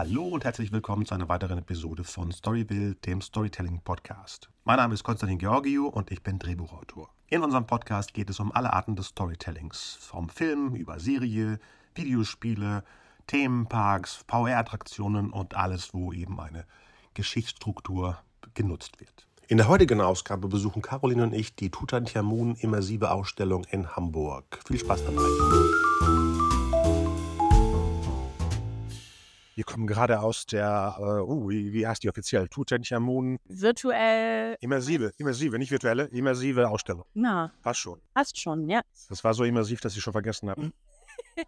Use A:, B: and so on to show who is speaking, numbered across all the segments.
A: Hallo und herzlich willkommen zu einer weiteren Episode von Storyville, dem Storytelling Podcast. Mein Name ist Konstantin Georgiou und ich bin Drehbuchautor. In unserem Podcast geht es um alle Arten des Storytellings, vom Film über Serie, Videospiele, Themenparks, VR-Attraktionen und alles, wo eben eine Geschichtsstruktur genutzt wird. In der heutigen Ausgabe besuchen Caroline und ich die Tutanchamun immersive Ausstellung in Hamburg. Viel Spaß dabei. Wir kommen gerade aus der, äh, uh, wie, wie heißt die offiziell? Tutanchamun
B: Virtuell.
A: immersive, immersive, nicht virtuelle, immersive Ausstellung.
B: Na,
A: Passt schon.
B: passt schon, ja.
A: Das war so immersiv, dass ich schon vergessen habe.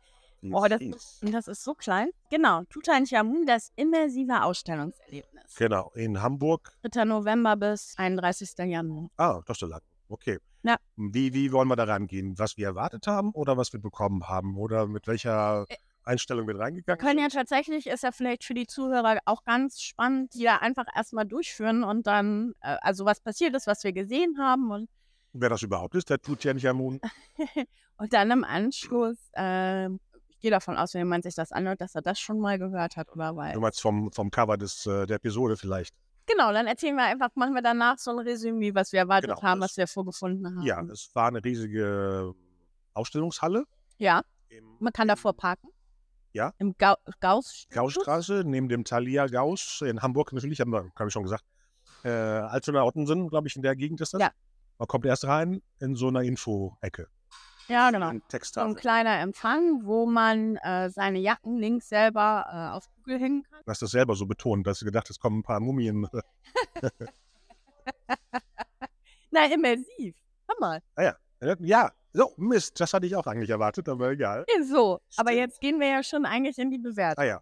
B: Oh, das, das ist so klein. Genau, Tutanchamun, das immersive Ausstellungserlebnis.
A: Genau, in Hamburg.
B: 3. November bis 31. Januar.
A: Ah, das ist so lang. Okay.
B: Ja.
A: Wie, wie wollen wir da rangehen? Was wir erwartet haben oder was wir bekommen haben? Oder mit welcher
B: Äh,
A: Einstellung wir
B: Wir
A: reingegangen
B: können ja tatsächlich, ist ja vielleicht für die Zuhörer auch ganz spannend, die da einfach erstmal durchführen und dann, äh, also was passiert ist, was wir gesehen haben und,
A: Wer das überhaupt ist, der Tutanchamun.
B: und dann im Anschluss, äh, ich gehe davon aus, wenn jemand sich das anhört, dass er das schon mal gehört hat oder weiß.
A: Du meinst vom, vom Cover des, äh, der Episode vielleicht.
B: Genau, dann erzählen wir einfach, machen wir danach so ein Resümee, was wir erwartet
A: Genau,
B: haben, was wir vorgefunden haben.
A: Ja, es war eine riesige Ausstellungshalle.
B: Ja,
A: Im,
B: man kann davor parken.
A: Ja.
B: Im Gau Gauss.
A: Gaussstraße, neben dem Thalia Gauss in Hamburg natürlich, haben wir, habe ich schon gesagt. Äh, Altona Ottensen, glaube ich, in der Gegend ist das.
B: Ja.
A: Man kommt erst rein in so einer Info-Ecke.
B: Ja, genau.
A: Ein
B: So ein kleiner Empfang, wo man äh, seine Jacken links selber äh, auf Google hängen kann.
A: Du hast das selber so betont, dass du gedacht hast, kommen ein paar Mumien.
B: Na, immersiv. Hammer.
A: Ja, so, Mist, das hatte ich auch eigentlich erwartet, aber egal.
B: So, aber
A: Stimmt.
B: jetzt gehen wir ja schon eigentlich in die Bewertung.
A: Ah ja.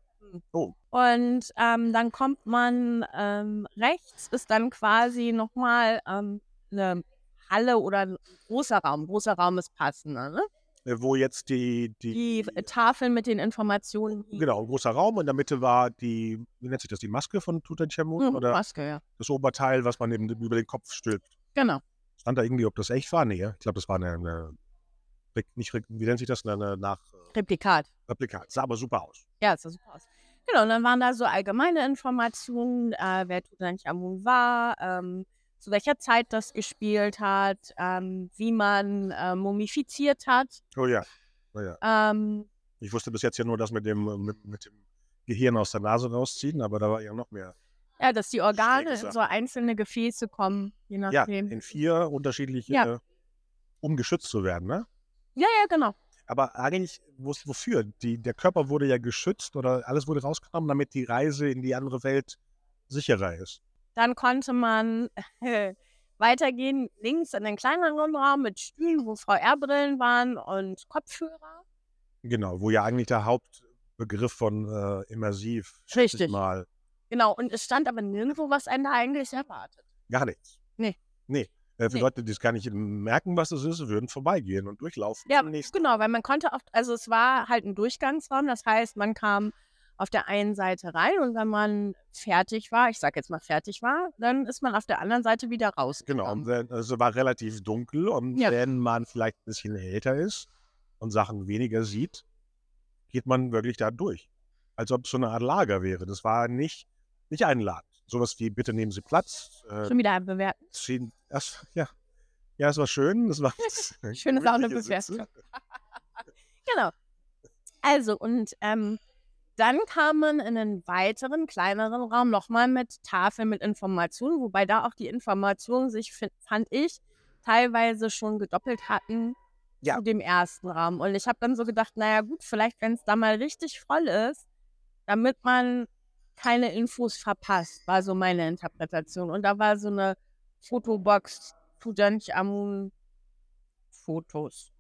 A: Oh,
B: Und ähm, dann kommt man ähm, rechts, ist dann quasi nochmal ähm, eine Halle oder ein großer Raum. Großer Raum ist passender, ne?
A: äh, wo jetzt die, die,
B: Die Tafeln mit den Informationen.
A: genau, ein großer Raum. In der Mitte war die, wie nennt sich das, die Maske von Tutanchamun?
B: Hm,
A: Oder
B: Maske, ja.
A: das Oberteil, was man eben über den Kopf stülpt.
B: Genau.
A: Stand da irgendwie, ob das echt war? Nee, ich glaube, das war eine, eine nicht, wie nennt sich das, eine nach
B: Replikat.
A: Replikat. Sah aber super aus.
B: Ja, das sah super aus. Genau, und dann waren da so allgemeine Informationen, äh, wer Tutanchamun war, ähm, zu welcher Zeit das gespielt hat, ähm, wie man äh, mumifiziert hat.
A: Oh ja. Oh ja.
B: Ähm,
A: Ich wusste bis jetzt ja nur das mit dem, mit, mit dem Gehirn aus der Nase rausziehen, aber da war ja noch mehr.
B: Ja, dass die Organe in so einzelne Gefäße kommen, je
A: Ja,
B: nachdem.
A: in vier unterschiedliche,
B: Ja.
A: äh, um geschützt zu werden, ne?
B: Ja, ja, genau.
A: Aber eigentlich, wo- wofür? Die, der Körper wurde ja geschützt oder alles wurde rausgenommen, damit die Reise in die andere Welt sicherer ist.
B: Dann konnte man weitergehen, links in den kleineren Raum mit Stühlen, wo VR-Brillen waren und Kopfhörer.
A: Genau, wo ja eigentlich der Hauptbegriff von äh, immersiv,
B: Richtig.
A: mal,
B: Genau, und es stand aber nirgendwo, was einen da eigentlich erwartet.
A: gar nichts.
B: Nee.
A: Nee. Äh, für
B: Nee.
A: Leute, die es gar nicht merken, was es ist, würden vorbeigehen und durchlaufen.
B: Ja, genau, weil man konnte oft, also es war halt ein Durchgangsraum, das heißt, man kam auf der einen Seite rein und wenn man fertig war, ich sag jetzt mal fertig war, dann ist man auf der anderen Seite wieder raus.
A: Genau, also war relativ dunkel und
B: Ja.
A: wenn man vielleicht ein bisschen älter ist und Sachen weniger sieht, geht man wirklich da durch. Als ob es so eine Art Lager wäre. Das war nicht, nicht einladend. Sowas wie, bitte nehmen Sie Platz. Äh,
B: Schon wieder bewerten.
A: ziehen, das, ja. ja, es war schön. Es war
B: Schön ist auch eine. Bewertung. Genau. Also, und ähm, dann kam man in einen weiteren, kleineren Raum nochmal mit Tafeln mit Informationen, wobei da auch die Informationen sich, fand ich, teilweise schon gedoppelt hatten
A: Ja.
B: zu dem ersten Raum. Und ich habe dann so gedacht, naja gut, vielleicht, wenn es da mal richtig voll ist, damit man keine Infos verpasst, war so meine Interpretation. Und da war so eine Fotobox Tutanchamun Fotos.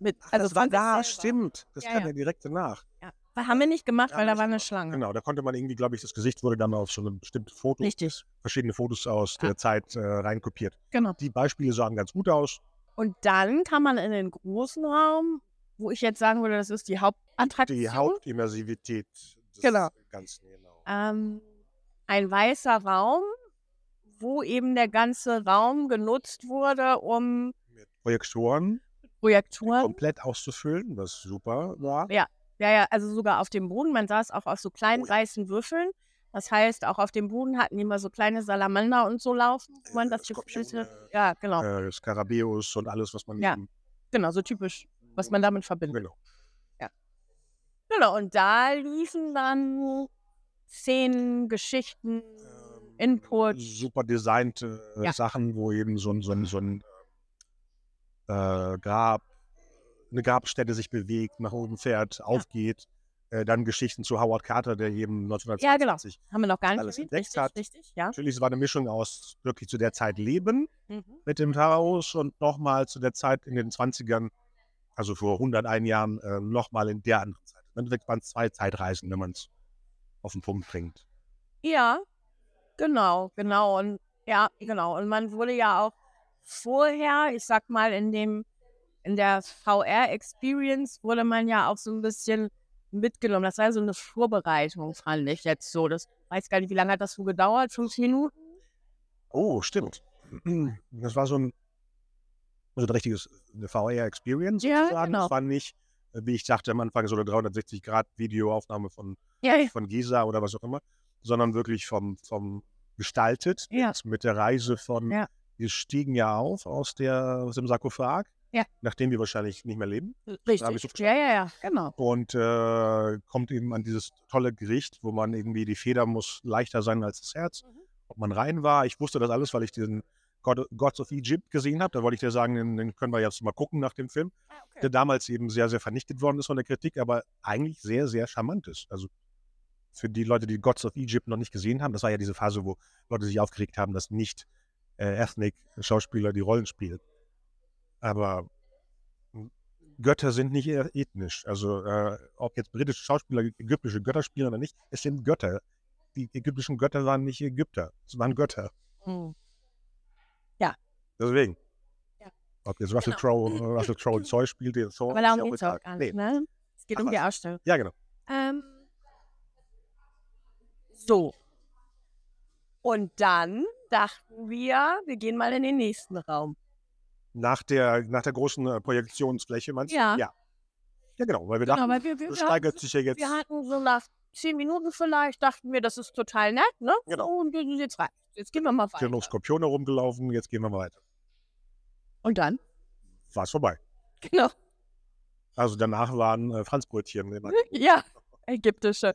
B: Mit,
A: Ach,
B: also
A: das war da,
B: selber.
A: stimmt. Das
B: Ja,
A: kam
B: ja.
A: ja direkt danach.
B: Ja. Haben wir nicht gemacht, weil da war eine. Schlange.
A: Genau, da konnte man irgendwie, glaube ich, das Gesicht wurde dann auf so eine bestimmte Foto,
B: Richtig,
A: verschiedene Fotos aus der Zeit äh, reinkopiert.
B: genau.
A: Die Beispiele sahen ganz gut aus.
B: Und dann kam man in den großen Raum, wo ich jetzt sagen würde, das ist die Hauptattraktion.
A: Die Hauptimmersivität des
B: Genau.
A: Ganzen, genau.
B: Ähm, ein weißer Raum, wo eben der ganze Raum genutzt wurde, um
A: Mit Projektoren
B: Projektoren.
A: komplett auszufüllen, was super war.
B: Ja. Ja, ja, also sogar auf dem Boden. Man saß auch auf so kleinen
A: Oh ja.
B: weißen Würfeln. Das heißt, auch auf dem Boden hatten die immer so kleine Salamander und so laufen, wo man
A: Äh,
B: das gefüllte. Ja, genau.
A: Äh, Skarabäus und alles, was man
B: Ja. Genau, so typisch, was man damit verbindet.
A: Genau.
B: Genau, und da liefen dann Szenen, Geschichten,
A: Ähm,
B: Input.
A: Super designte
B: Ja.
A: Sachen, wo eben so ein, so ein, so ein äh, Grab, eine Grabstätte sich bewegt, nach oben fährt, aufgeht. Äh, dann Geschichten zu Howard Carter, der eben
B: Ja,
A: 1920
B: genau. Haben wir noch gar nicht
A: alles
B: erwähnt.
A: entdeckt
B: Richtig,
A: hat.
B: richtig, ja.
A: Natürlich, es war eine Mischung aus wirklich zu der Zeit leben
B: Mhm.
A: mit dem Taos und nochmal zu der Zeit in den 20ern, also vor 101 Jahren, äh, nochmal in der anderen Zeit. Endeffekt waren es zwei Zeitreisen, wenn man es auf den Punkt bringt.
B: Ja, genau, genau. Und ja, genau. Und man wurde ja auch vorher, ich sag mal, in dem, in der VR-Experience wurde man ja auch so ein bisschen mitgenommen. Das war so eine Vorbereitung, fand ich jetzt so. Das weiß gar nicht, wie lange hat das so gedauert? Fünf Minuten?
A: Oh, stimmt. Das war so ein, so ein richtiges eine VR-Experience
B: Ja,
A: sozusagen.
B: genau.
A: Das war nicht, wie ich dachte am Anfang, so eine 360-Grad-Videoaufnahme von,
B: Ja, ja.
A: von Giza oder was auch immer, sondern wirklich vom, vom gestaltet
B: Ja.
A: mit, der Reise von, wir stiegen ja auf aus, der, aus dem Sarkophag, nachdem wir wahrscheinlich nicht mehr leben. so
B: Richtig. Ja, ja, ja, genau.
A: Und äh, kommt eben an dieses tolle Gericht, wo man irgendwie, die Feder muss leichter sein als das Herz.
B: Mhm.
A: Ob man rein war, ich wusste das alles, weil ich den God, Gods of Egypt gesehen habe. Da wollte ich dir sagen, den, den können wir jetzt mal gucken nach dem Film,
B: Ah, okay.
A: der damals eben sehr, sehr vernichtet worden ist von der Kritik, aber eigentlich sehr, sehr charmant ist. Also für die Leute, die Gods of Egypt noch nicht gesehen haben, das war ja diese Phase, wo Leute sich aufgeregt haben, dass nicht äh, Ethnic-Schauspieler die Rollen spielen. Aber Götter sind nicht eher ethnisch. Also äh, ob jetzt britische Schauspieler ägyptische Götter spielen oder nicht, es sind Götter. Die ägyptischen Götter waren nicht Ägypter, es waren Götter.
B: Mhm.
A: Deswegen.
B: Ja.
A: Ob jetzt Russell
B: Genau.
A: Crowe Russell Crowe Zeug spielt, den Thor.
B: Aber darum geht es auch gar
A: Nee.
B: nicht, ne? Es geht
A: Ach
B: um die. Ausstellung.
A: Ja, genau.
B: Ähm, so. Und dann dachten wir, wir gehen mal in den nächsten Raum.
A: Nach der, nach der großen äh, Projektionsfläche, meinst du?
B: Ja.
A: ja. Ja, genau, weil wir
B: Genau,
A: dachten,
B: weil wir, wir,
A: das
B: wir,
A: steigert
B: hatten,
A: sich ja jetzt.
B: wir hatten so nach zehn Minuten vielleicht, dachten wir, das ist total nett, ne?
A: Genau.
B: Und jetzt rein. Jetzt gehen wir mal
A: Hier noch
B: weiter.
A: Skorpione rumgelaufen, jetzt gehen wir mal weiter.
B: Und dann?
A: War es vorbei.
B: Genau.
A: Also danach waren äh, Franzbrötchen.
B: Ja, ägyptische.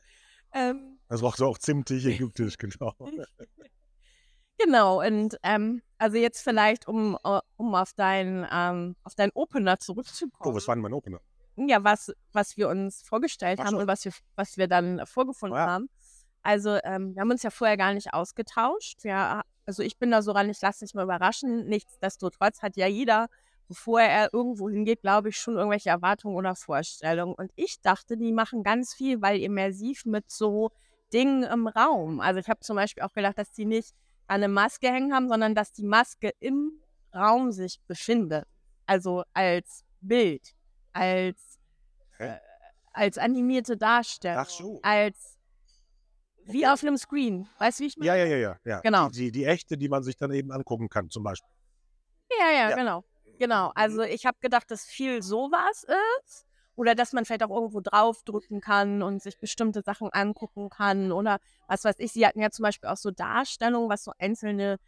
B: Ähm,
A: Das war so auch zimtig ägyptisch, genau.
B: genau, und ähm, also jetzt vielleicht, um, äh, um auf deinen ähm, auf deinen Opener zurückzukommen.
A: Oh, was war denn mein Opener?
B: ja, was, was wir uns vorgestellt
A: Ach
B: haben
A: so.
B: und was wir, was wir dann vorgefunden
A: Oh ja.
B: haben. Also, ähm, wir haben uns ja vorher gar nicht ausgetauscht. Wir, also, ich bin da so ran, ich lasse mich mal überraschen. Nichtsdestotrotz hat ja jeder, bevor er irgendwo hingeht, glaube ich, schon irgendwelche Erwartungen oder Vorstellungen. Und ich dachte, die machen ganz viel, weil immersiv mit so Dingen im Raum. Also, ich habe zum Beispiel auch gedacht, dass die nicht eine Maske hängen haben, sondern dass die Maske im Raum sich befindet. Also als Bild, als, äh, als animierte Darstellung,
A: Ach so.
B: als wie auf einem Screen. Weißt du, wie ich meine?
A: Ja, ja, ja, ja. ja.
B: Genau.
A: Die, die, die echte, die man sich dann eben angucken kann, zum Beispiel.
B: Ja, ja,
A: Ja.
B: genau. Genau. Also ich habe gedacht, dass viel sowas ist. Oder dass man vielleicht auch irgendwo draufdrücken kann und sich bestimmte Sachen angucken kann. Oder was weiß ich. Sie hatten ja zum Beispiel auch so Darstellungen, was so einzelne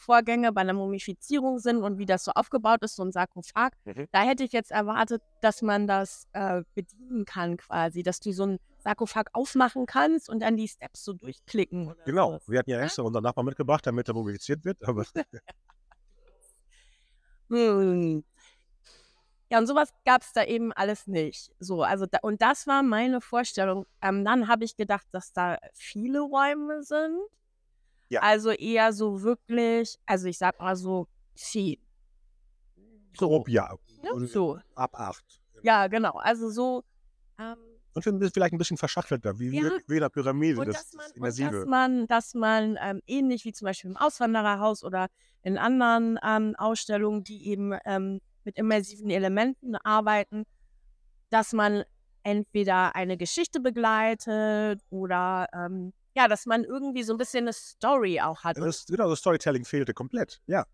B: Vorgänge bei einer Mumifizierung sind und wie das so aufgebaut ist, so ein Sarkophag.
A: Mhm.
B: Da hätte ich jetzt erwartet, dass man das äh, bedienen kann quasi, dass du so ein Sarkophag aufmachen kannst und dann die Steps so durchklicken.
A: Genau.
B: So.
A: Wir hatten ja extra unseren Nachbarn mitgebracht, damit er mobilisiert wird. Aber
B: Hm. Ja, und sowas gab es da eben alles nicht. So, also da, und das war meine Vorstellung. Ähm, dann habe ich gedacht, dass da viele Räume sind.
A: Ja.
B: Also eher so wirklich, also ich sag mal so zehn.
A: grob ja.
B: Ne? So.
A: Ab acht.
B: Ja, genau. Also so. Ähm,
A: Und vielleicht ein bisschen verschachtelter, wie,
B: Ja.
A: wie in der Pyramide.
B: und
A: das,
B: dass man,
A: das
B: und dass
A: Immersive.
B: man, dass man ähm, ähnlich wie zum Beispiel im Auswandererhaus oder in anderen ähm, Ausstellungen, die eben ähm, mit immersiven Elementen arbeiten, dass man entweder eine Geschichte begleitet oder ähm, ja, dass man irgendwie so ein bisschen eine Story auch hat. Und,
A: das, genau, das Storytelling fehlte komplett. Ja.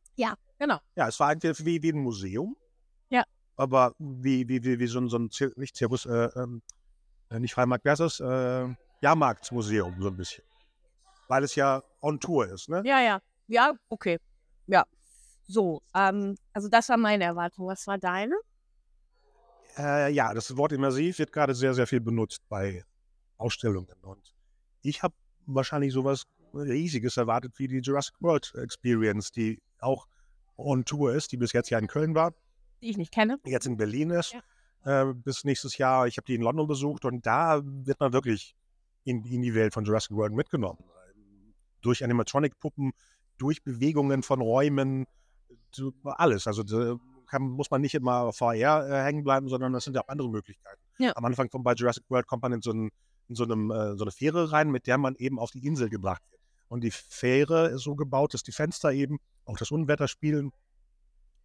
B: genau.
A: Ja, es war eigentlich wie, wie ein Museum.
B: Ja.
A: Aber wie, wie, wie, wie so ein, so ein nicht Zirkus, äh, ähm, äh, nicht Freimarkt, wer ist das? Äh, Jahrmarktsmuseum, so ein bisschen. Weil es ja on Tour ist, ne?
B: Ja, ja. Ja, okay. Ja. So, ähm, also das war meine Erwartung. Was war deine?
A: Äh, ja, das Wort immersiv wird gerade sehr, sehr viel benutzt bei Ausstellungen. Und ich habe wahrscheinlich sowas Riesiges erwartet wie die Jurassic World Experience, die auch on Tour ist, die bis jetzt ja in Köln war.
B: Die ich nicht kenne.
A: Jetzt in Berlin ist. Ja. Äh, bis nächstes Jahr. Ich habe die in London besucht und da wird man wirklich in, in die Welt von Jurassic World mitgenommen. Durch Animatronic-Puppen, durch Bewegungen von Räumen, alles. Also kann, muss man nicht immer VR äh, hängen bleiben, sondern das sind ja auch andere Möglichkeiten. Ja. Am Anfang von bei Jurassic World kommt man in so, ein, in so, einem, äh, so eine Fähre rein, mit der man eben auf die Insel gebracht wird. Und die Fähre ist so gebaut, dass die Fenster eben auch das Unwetter spielen,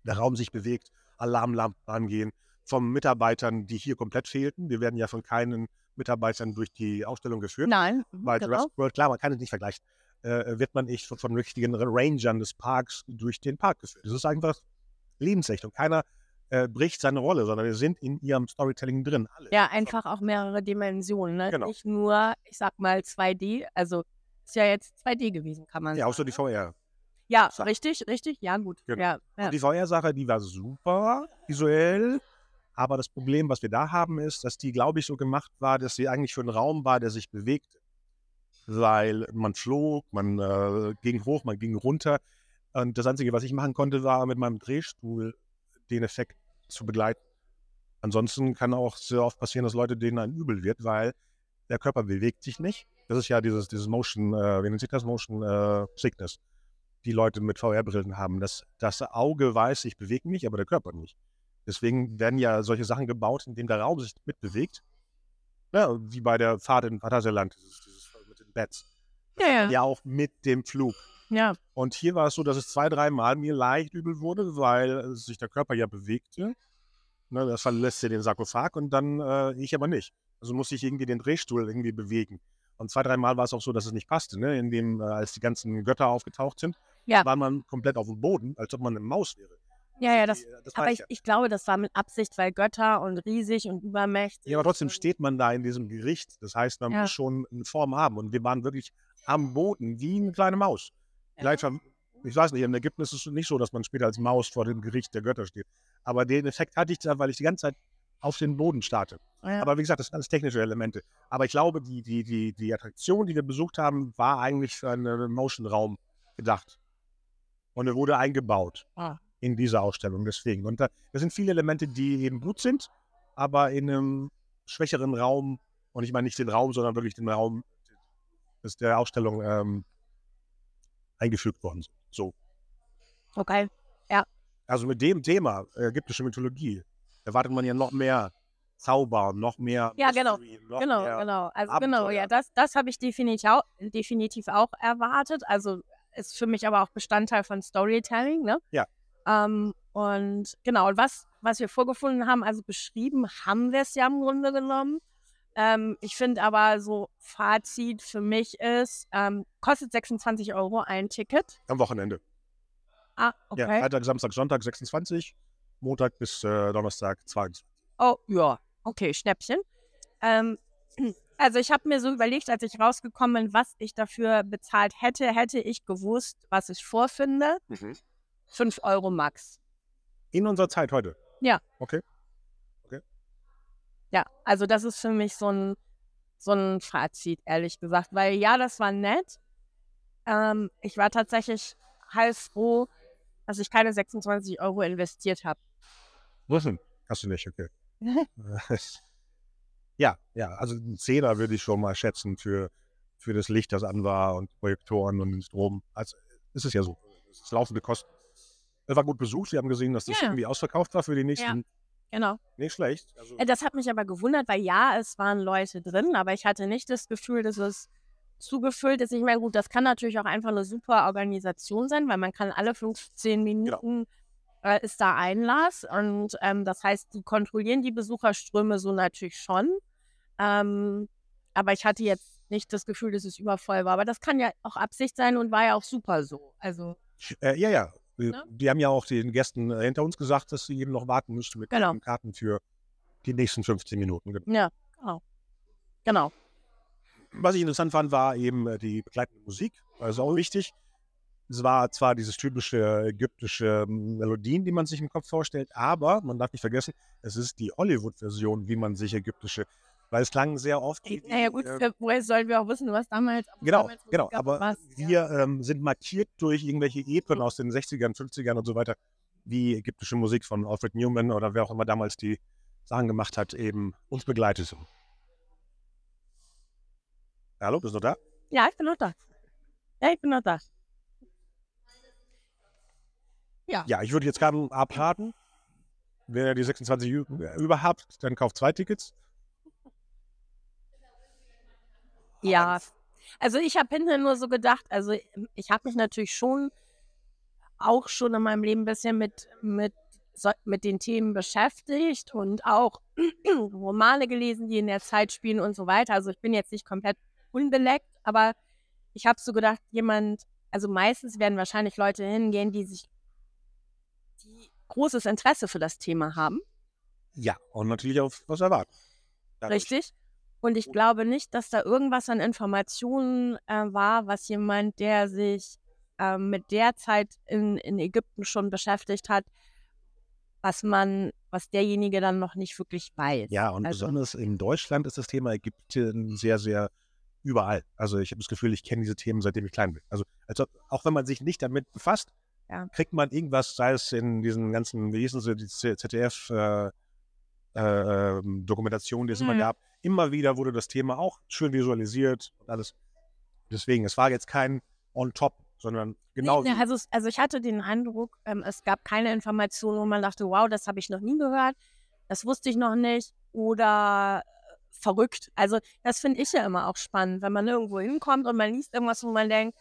A: der Raum sich bewegt, Alarmlampen angehen, von Mitarbeitern, die hier komplett fehlten. Wir werden ja von keinen Mitarbeitern durch die Ausstellung geführt.
B: Nein.
A: Bei genau. Jurassic World, klar, man kann es nicht vergleichen, äh, wird man nicht von, von richtigen Rangern des Parks durch den Park geführt. Das ist einfach lebensecht und keiner äh, bricht seine Rolle, sondern wir sind in ihrem Storytelling drin.
B: Alle. Ja, einfach auch mehrere Dimensionen. Ne? Genau. Nicht nur, ich sag mal, 2D, also ist ja jetzt 2D gewesen, kann man
A: ja,
B: sagen.
A: Ja, auch so die VR.
B: Ja, Sache. richtig, richtig, ja, gut.
A: Genau.
B: Ja,
A: ja. die VR-Sache, die war super visuell, aber das Problem, was wir da haben, ist, dass die, glaube ich, so gemacht war, dass sie eigentlich für einen Raum war, der sich bewegte. Weil man flog, man äh, ging hoch, man ging runter. Und das Einzige, was ich machen konnte, war mit meinem Drehstuhl den Effekt zu begleiten. Ansonsten kann auch sehr oft passieren, dass Leute denen ein übel wird, weil der Körper bewegt sich nicht. Das ist ja dieses, dieses Motion, äh, wie nennt sich das? Motion äh, Sickness, die Leute mit VR-Brillen haben. Das, das Auge weiß, ich bewege mich, aber der Körper nicht. Deswegen werden ja solche Sachen gebaut, in denen der Raum sich mitbewegt. Ja, wie bei der Fahrt in Phantasialand, dieses, dieses mit den Beds.
B: Ja, ja.
A: ja, auch mit dem Flug.
B: Ja.
A: Und hier war es so, dass es zwei, dreimal mir leicht übel wurde, weil sich der Körper ja bewegte. Ne, das verlässt ja den Sarkophag und dann äh, ich aber nicht. Also musste ich irgendwie den Drehstuhl irgendwie bewegen. Und zwei, dreimal war es auch so, dass es nicht passte. Ne? In dem, äh, als die ganzen Götter aufgetaucht sind, ja. war man komplett auf dem Boden, als ob man eine Maus wäre.
B: Ja, ja, das, das aber ich, ja. ich, glaube, das war mit Absicht, weil Götter und riesig und übermächtig.
A: Ja, aber trotzdem steht man da in diesem Gericht. Das heißt, man ja. muss schon eine Form haben. Und wir waren wirklich am Boden, wie eine kleine Maus. Vielleicht, ich weiß nicht, in Ägypten ist es nicht so, dass man später als Maus vor dem Gericht der Götter steht. Aber den Effekt hatte ich da, weil ich die ganze Zeit auf den Boden starte. Ja. Aber wie gesagt, das sind alles technische Elemente. Aber ich glaube, die, die, die, die Attraktion, die wir besucht haben, war eigentlich für einen Motion-Raum gedacht. Und er wurde eingebaut ah. in diese Ausstellung. Deswegen. Und da, das sind viele Elemente, die eben gut sind, aber in einem schwächeren Raum, und ich meine nicht den Raum, sondern wirklich den Raum des, der Ausstellung ähm, eingefügt worden sind. So.
B: Okay, ja.
A: Also mit dem Thema ägyptische Mythologie erwartet man ja noch mehr Zauber, noch mehr.
B: Ja, genau. Noch genau, genau. Also Abenteuer. genau, ja, das, das habe ich definitiv auch, definitiv auch erwartet. Also ist für mich aber auch Bestandteil von Storytelling, ne?
A: Ja.
B: Ähm, und genau, und was, was wir vorgefunden haben, also beschrieben haben wir es ja im Grunde genommen. Ähm, ich finde aber so Fazit für mich ist, ähm, kostet 26 Euro ein Ticket.
A: Am Wochenende.
B: Ah, okay. Ja,
A: Freitag, Samstag, Sonntag 26, Montag bis äh, Donnerstag 22.
B: Oh, ja, okay, Schnäppchen. Ähm, also ich habe mir so überlegt, als ich rausgekommen bin, was ich dafür bezahlt hätte, hätte ich gewusst, was ich vorfinde. Mhm. 5 Euro max.
A: In unserer Zeit heute?
B: Ja.
A: Okay.
B: Ja, also das ist für mich so ein, so ein Fazit, ehrlich gesagt. Weil ja, das war nett. Ähm, ich war tatsächlich heilfroh, dass ich keine 26 Euro investiert habe.
A: Was denn? Hast du nicht, okay. ja, ja, also ein Zehner würde ich schon mal schätzen für, für das Licht, das an war und Projektoren und den Strom. Also ist es ja so. Es ist laufende Kosten. Er war gut besucht. Wir haben gesehen, dass das ja. irgendwie ausverkauft war für die nächsten ja.
B: Genau.
A: Nicht schlecht.
B: Also äh, das hat mich aber gewundert, weil ja, es waren Leute drin, aber ich hatte nicht das Gefühl, dass es zugefüllt ist. Ich meine, gut, das kann natürlich auch einfach eine super Organisation sein, weil man kann alle 15 genau. Minuten genau. äh, ist da Einlass und ähm, das heißt, die kontrollieren die Besucherströme so natürlich schon. Ähm, aber ich hatte jetzt nicht das Gefühl, dass es übervoll war. Aber das kann ja auch Absicht sein und war ja auch super so. Also
A: äh, ja, ja, Ne? Die haben ja auch den Gästen äh, hinter uns gesagt, dass sie eben noch warten müssten mit genau. Karten für die nächsten 15 Minuten.
B: Ja, genau. Genau.
A: Was ich interessant fand, war eben äh, die begleitende Musik. Das ist auch wichtig. Es war zwar dieses typische ägyptische ähm, Melodien, die man sich im Kopf vorstellt, aber man darf nicht vergessen, es ist die Hollywood-Version, wie man sich ägyptische, weil es klang sehr oft.
B: Naja gut,
A: äh,
B: woher sollen wir auch wissen, was damals
A: Genau,
B: damals
A: genau.
B: gab,
A: Aber
B: was,
A: wir ähm, sind markiert durch irgendwelche Epen
B: Mhm.
A: aus den 60ern, 50ern und so weiter, wie ägyptische Musik von Alfred Newman oder wer auch immer damals die Sachen gemacht hat, eben uns begleitet. Hallo, bist du noch da?
B: Ja, ich bin noch da. Ja, ich bin noch da.
A: Ja, ich würde jetzt gerade abraten. Wenn ihr die 26 ü- über habt, dann kauft zwei Tickets.
B: Ja. Also ich habe hinterher nur so gedacht, also ich habe mich natürlich schon auch schon in meinem Leben ein bisschen mit, mit, mit den Themen beschäftigt und auch Romane gelesen, die in der Zeit spielen und so weiter. Also ich bin jetzt nicht komplett unbeleckt, aber ich habe so gedacht, jemand, also meistens werden wahrscheinlich Leute hingehen, die sich die großes Interesse für das Thema haben.
A: Ja, und natürlich auf was erwarten. Dadurch.
B: Richtig. Und ich glaube nicht, dass da irgendwas an Informationen äh, war, was jemand, der sich ähm, mit der Zeit in, in Ägypten schon beschäftigt hat, was man, was derjenige dann noch nicht wirklich weiß.
A: Ja, und
B: Also-
A: besonders in Deutschland ist das Thema Ägypten sehr, sehr überall. Also ich habe das Gefühl, ich kenne diese Themen, seitdem ich klein bin. Also als ob, auch wenn man sich nicht damit befasst,
B: Ja.
A: kriegt man irgendwas, sei es in diesen ganzen, wie hießen sie, die ZDF äh, äh, ähm, die es immer
B: Mhm.
A: gab. Immer wieder wurde das Thema auch schön visualisiert und alles. Deswegen, es war jetzt kein On-Top, sondern genau
B: Nee, nee, also, also ich hatte den Eindruck, ähm, es gab keine Informationen, wo man dachte, wow, das habe ich noch nie gehört, das wusste ich noch nicht oder äh, verrückt. Also das finde ich ja immer auch spannend, wenn man irgendwo hinkommt und man liest irgendwas, wo man denkt,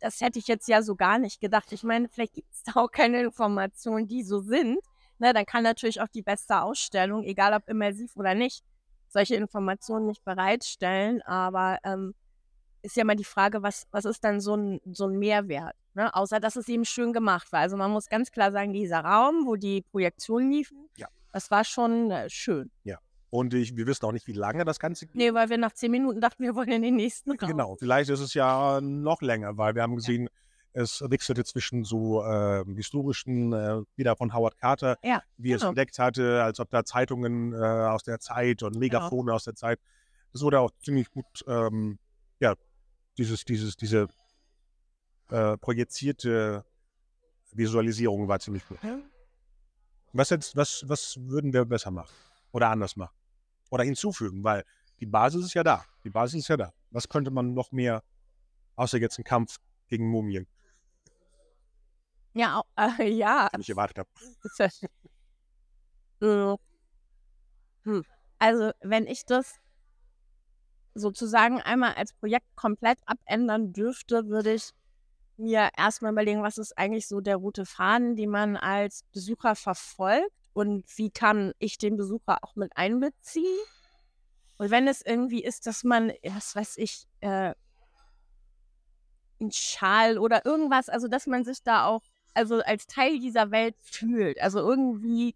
B: das hätte ich jetzt ja so gar nicht gedacht. Ich meine, vielleicht gibt es da auch keine Informationen, die so sind. Ne, dann kann natürlich auch die beste Ausstellung, egal ob immersiv oder nicht, solche Informationen nicht bereitstellen. Aber ähm, ist ja mal die Frage, was, was ist dann so ein, so ein Mehrwert? Ne? Außer, dass es eben schön gemacht war. Also man muss ganz klar sagen, dieser Raum, wo die Projektionen liefen,
A: Ja.
B: das war schon äh, schön.
A: Und ich, wir wissen auch nicht, wie lange das Ganze geht.
B: Nee, weil wir nach zehn Minuten dachten, wir wollen in den nächsten Raum.
A: Genau, vielleicht ist es ja noch länger, weil wir haben gesehen, es wechselte zwischen so äh, historischen, äh, wieder von Howard Carter,
B: Ja,
A: wie er es
B: genau.
A: entdeckt hatte, als ob da Zeitungen äh, aus der Zeit und Megafone aus der Zeit. Das wurde auch ziemlich gut, ähm, ja, dieses, dieses, diese äh, projizierte Visualisierung war ziemlich gut.
B: Ja.
A: Was jetzt, was, was würden wir besser machen? Oder anders machen? Oder hinzufügen, weil die Basis ist ja da. Die Basis ist ja da. Was könnte man noch mehr, außer jetzt ein Kampf gegen Mumien,
B: Ja, äh, ja.
A: den ich erwartet habe?
B: Hm. Also, wenn ich das sozusagen einmal als Projekt komplett abändern dürfte, würde ich mir erstmal überlegen, was ist eigentlich so der rote Faden, den man als Besucher verfolgt und wie kann ich den Besucher auch mit einbeziehen. Und wenn es irgendwie ist, dass man, was weiß ich, äh, ein Schal oder irgendwas, also dass man sich da auch, also als Teil dieser Welt fühlt. Also irgendwie,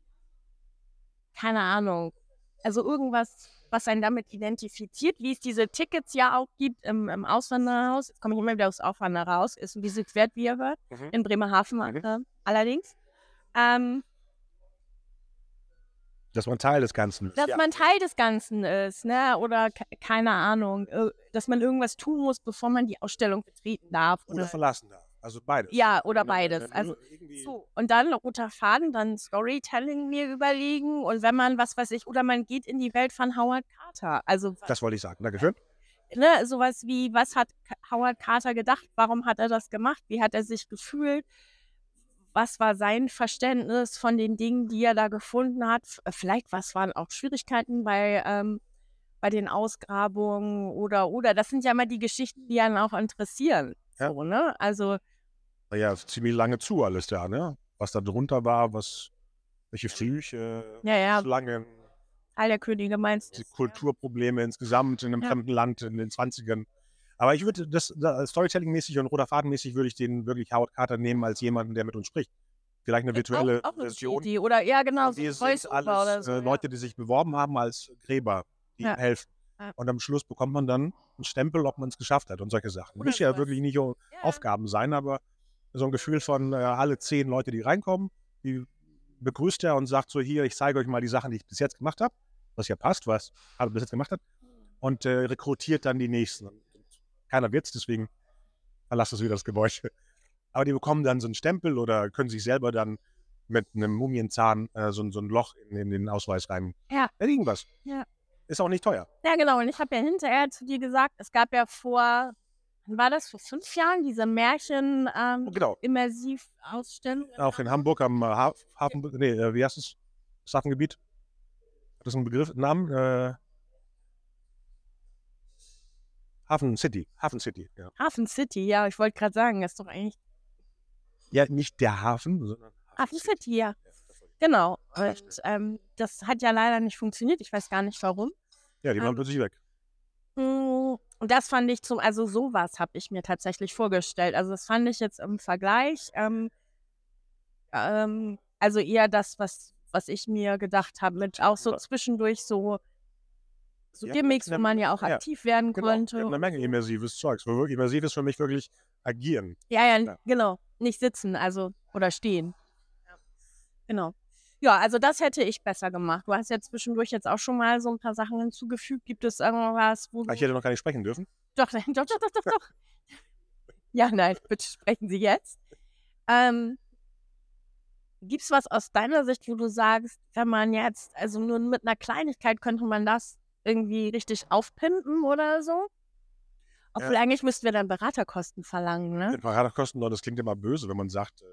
B: keine Ahnung, also irgendwas, was einen damit identifiziert, wie es diese Tickets ja auch gibt im, im Auswandererhaus. Jetzt komme ich immer wieder aufs Auswandererhaus, ist ein Visit wert, wie ihr hört,
A: Mhm.
B: in Bremerhaven
A: Mhm.
B: äh, allerdings. Ähm,
A: Dass man Teil des Ganzen ist.
B: dass
A: ja.
B: man Teil des Ganzen ist, ne? Oder ke- keine Ahnung, äh, dass man irgendwas tun muss, bevor man die Ausstellung betreten darf.
A: Oder
B: Oder,
A: verlassen darf. Also beides.
B: ja, oder beides.
A: äh,
B: Also so. Und dann roter Faden, dann Storytelling mir überlegen. Und wenn man, was weiß ich, oder man geht in die Welt von Howard Carter. Also
A: Das wollte ich sagen. Dankeschön.
B: ne, sowas wie, was hat Howard Carter gedacht? Warum hat er das gemacht? Wie hat er sich gefühlt? Was war sein Verständnis von den Dingen, die er da gefunden hat? Äh, Vielleicht, was waren auch Schwierigkeiten bei, ähm, bei den Ausgrabungen oder, oder, das sind ja immer die Geschichten, die einen auch interessieren.
A: Ja.
B: So, ne? Also,
A: Naja, ziemlich lange zu alles da, ne? Was da drunter war, was, welche Flüche,
B: Ja, ja.
A: Schlangen,
B: Teil der Könige meinst
A: die
B: du?
A: Kulturprobleme insgesamt in einem
B: Ja.
A: fremden Land in den 20ern. Aber ich würde das, das Storytelling-mäßig und roter Faden-mäßig würde ich den wirklich Howard Carter nehmen als jemanden, der mit uns spricht. Vielleicht eine virtuelle
B: auch, auch
A: Version.
B: Idee. Oder ja, genau, so
A: Wir
B: ein
A: sind alles
B: so.
A: äh,
B: ja.
A: Leute, die sich beworben haben als Gräber, die
B: Ja.
A: helfen.
B: Ja.
A: Und am Schluss bekommt man dann einen Stempel, ob man es geschafft hat und solche Sachen. Muss ja wirklich nicht
B: Ja.
A: Aufgaben sein, aber so ein Gefühl von äh, alle zehn Leute, die reinkommen, die begrüßt er und sagt so, hier, ich zeige euch mal die Sachen, die ich bis jetzt gemacht habe, was ja passt, was er bis jetzt gemacht hat, und äh, rekrutiert dann die nächsten. Keiner wird's, deswegen verlasst es wieder das Gebäude. Aber die bekommen dann so einen Stempel oder können sich selber dann mit einem Mumienzahn äh, so, ein- so ein Loch in, in den Ausweis rein.
B: Ja.
A: Irgendwas.
B: Ja.
A: Ist auch nicht teuer.
B: Ja, genau. Und ich habe ja hinterher zu dir gesagt, es gab ja vor, wann war das, vor fünf Jahren, diese Märchen ähm,
A: Genau.
B: Immersiv-Ausstellung.
A: Auch in Hamburg am äh, Ha- Hafen, nee, äh, wie heißt es? Das Hafengebiet? Hat das einen Begriff, einen Namen? Äh, Hafen City. Hafen City, ja.
B: Hafen City, ja, ich wollte gerade sagen, das ist doch eigentlich
A: Ja, nicht der Hafen, sondern
B: Hafen City, ja. Genau. Und ähm, das hat ja leider nicht funktioniert. Ich weiß gar nicht warum.
A: Ja, die waren
B: Ähm,
A: plötzlich weg.
B: Mm, Und das fand ich zum, also sowas habe ich mir tatsächlich vorgestellt. Also das fand ich jetzt im Vergleich, ähm, ähm, also eher das, was, was ich mir gedacht habe, mit auch so zwischendurch so, so
A: Ja,
B: Gimmicks, wo man ja auch
A: ja,
B: aktiv werden
A: Genau,
B: konnte.
A: eine Menge immersives Zeugs. Immersiv ist für mich wirklich agieren.
B: Ja, ja,
A: Ja.
B: genau. Nicht sitzen, also oder stehen. Genau. Ja, also das hätte ich besser gemacht. Du hast ja zwischendurch jetzt auch schon mal so ein paar Sachen hinzugefügt. Gibt es irgendwas, wo
A: Ah,
B: du
A: Ich hätte noch gar nicht sprechen dürfen.
B: Doch, doch, doch, doch, doch, doch. Ja, nein, bitte sprechen Sie jetzt. Ähm, Gibt es was aus deiner Sicht, wo du sagst, wenn man jetzt, also nur mit einer Kleinigkeit könnte man das irgendwie richtig aufpimpen oder so? Obwohl
A: Ja.
B: eigentlich müssten wir dann Beraterkosten verlangen, ne?
A: Mit Fahrradkosten, das klingt immer böse, wenn man sagt, äh,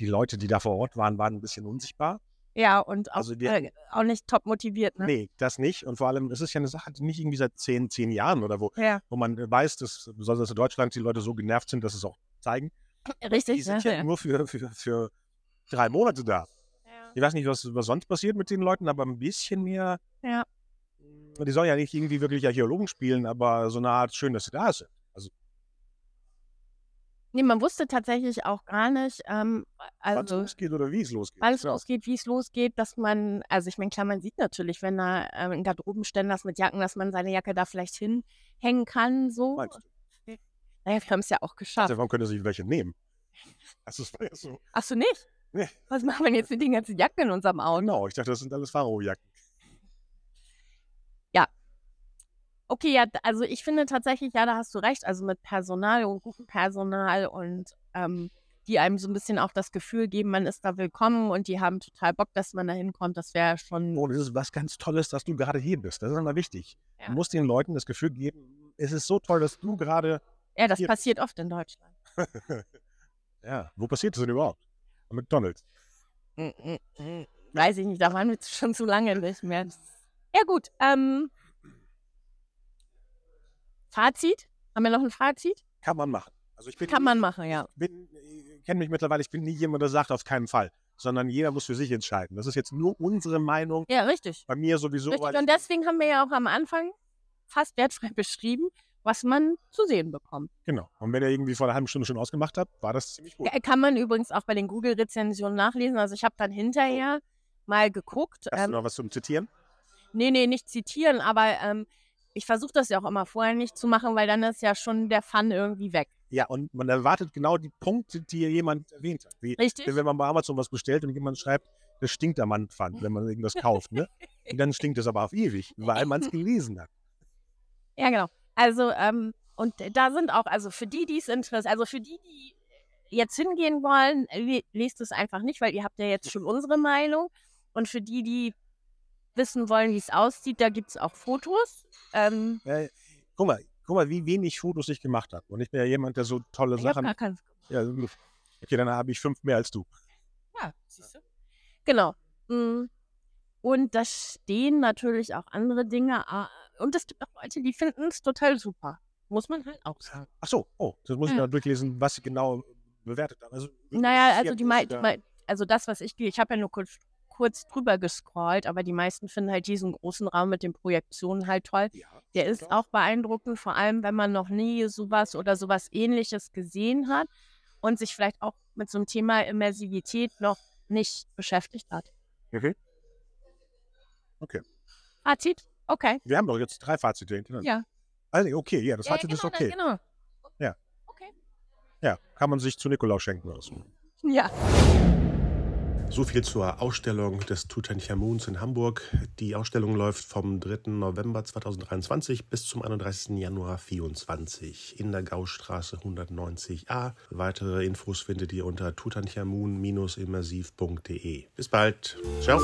A: die Leute, die da vor Ort waren, waren ein bisschen unsichtbar.
B: Ja, und auch,
A: Also die-
B: äh, auch nicht top motiviert, ne?
A: Nee, das nicht. Und vor allem, es ist ja eine Sache, die nicht irgendwie seit zehn, zehn Jahren oder wo,
B: Ja,
A: wo man äh, weiß, dass besonders in Deutschland die Leute so genervt sind, dass sie es auch zeigen. Die
B: richtig.
A: sind
B: ne?
A: ja nur für, für, für drei Monate da.
B: Ja.
A: Ich weiß nicht, was, was sonst passiert mit den Leuten, aber ein bisschen mehr.
B: Ja.
A: Die sollen ja nicht irgendwie wirklich Archäologen spielen, aber so eine Art schön, dass sie da sind. Also,
B: Nee, man wusste tatsächlich auch gar nicht, ähm,
A: wann es
B: also
A: losgeht oder wie es losgeht.
B: wann es
A: Genau.
B: losgeht, wie es losgeht, dass man, also ich meine, klar, man sieht natürlich, wenn da ähm, ein Garderobenständer ist mit Jacken, dass man seine Jacke da vielleicht hinhängen kann, so.
A: Meinst du?
B: Naja, wir haben es ja auch geschafft.
A: Also, warum können sie sich welche nehmen? Also, das war ja so.
B: Ach so, nicht?
A: Nee.
B: Was machen wir jetzt mit den ganzen Jacken in unserem Auto?
A: Genau, ich dachte, das sind alles Pharao-Jacken.
B: Okay, ja, also ich finde tatsächlich, ja, da hast du recht, also mit Personal und gutem Personal und ähm, die einem so ein bisschen auch das Gefühl geben, man ist da willkommen und die haben total Bock, dass man da hinkommt, das wäre schon,
A: Und es ist was ganz Tolles, dass du gerade hier bist. Das ist immer wichtig.
B: Ja.
A: Du musst den Leuten das Gefühl geben, es ist so toll, dass du gerade.
B: ja, das passiert oft in Deutschland.
A: Ja, wo passiert das denn überhaupt? Am McDonalds.
B: Mm, mm, mm. Weiß ich nicht, da waren wir schon zu lange nicht mehr. Ja, gut. Ähm, Fazit? Haben wir noch ein Fazit?
A: Kann man machen. Also ich bin,
B: Kann man machen, ja.
A: ich kenne mich mittlerweile, ich bin nie jemand, der sagt, auf keinen Fall. Sondern jeder muss für sich entscheiden. Das ist jetzt nur unsere Meinung.
B: Ja, richtig.
A: Bei mir sowieso.
B: richtig. Und deswegen haben wir ja auch am Anfang fast wertfrei beschrieben, was man zu sehen bekommt.
A: Genau. Und wenn ihr irgendwie vor einer halben Stunde schon ausgemacht habt, war das ziemlich gut.
B: Kann man übrigens auch bei den Google-Rezensionen nachlesen. Also ich habe dann hinterher mal geguckt.
A: Hast
B: Ähm,
A: du noch was zum Zitieren?
B: nee, nee, nicht zitieren, aber ähm, ich versuche das ja auch immer vorher nicht zu machen, weil dann ist ja schon der Fun irgendwie weg.
A: Ja, und man erwartet genau die Punkte, die jemand erwähnt hat. Wie,
B: Richtig?
A: wenn man bei Amazon was bestellt und jemand schreibt, das stinkt am Anfang, wenn man irgendwas kauft, ne? Und dann stinkt es aber auf ewig, weil man es gelesen hat.
B: Ja, genau. Also, ähm, und da sind auch, also für die, die es interessiert, also für die, die jetzt hingehen wollen, le- lest es einfach nicht, weil ihr habt ja jetzt schon unsere Meinung. Und für die, die wissen wollen, wie es aussieht, da gibt es auch Fotos. Ähm,
A: Äh, guck mal, guck mal, wie wenig Fotos ich gemacht habe. Und ich bin ja jemand, der so tolle
B: ich
A: Sachen.
B: gar keins.
A: Ja, okay, dann habe ich fünf mehr als du.
B: Ja, siehst du? Genau. Mm. Und da stehen natürlich auch andere Dinge. Und es gibt auch Leute, die finden es total super. Muss man halt auch sagen.
A: Ach so, oh, das muss ich
B: Ja.
A: noch durchlesen, was sie genau bewertet haben. Also,
B: Naja, also
A: ja,
B: die, die
A: ja-
B: also das, was ich, ich habe ja nur kurz, kurz drüber gescrollt, aber die meisten finden halt diesen großen Raum mit den Projektionen halt toll.
A: Ja,
B: Der ist auch beeindruckend, vor allem wenn man noch nie sowas oder sowas ähnliches gesehen hat und sich vielleicht auch mit so einem Thema Immersivität noch nicht beschäftigt hat.
A: Okay. Okay.
B: Fazit? Okay.
C: Wir haben doch jetzt drei Fazite hintereinander.
B: Ja.
C: Also, okay, ja, das
B: ja,
C: Fazit ist
B: genau,
C: okay.
B: Genau.
C: Ja.
B: Okay.
C: Ja, kann man sich zu Nikolaus schenken lassen.
B: Ja.
C: So viel zur Ausstellung des Tutanchamuns in Hamburg. Die Ausstellung läuft vom 3. November 2023 bis zum 31. Januar 2024 in der Gaustraße 190a. Weitere Infos findet ihr unter tutanchamun-immersiv.de. Bis bald. Ciao.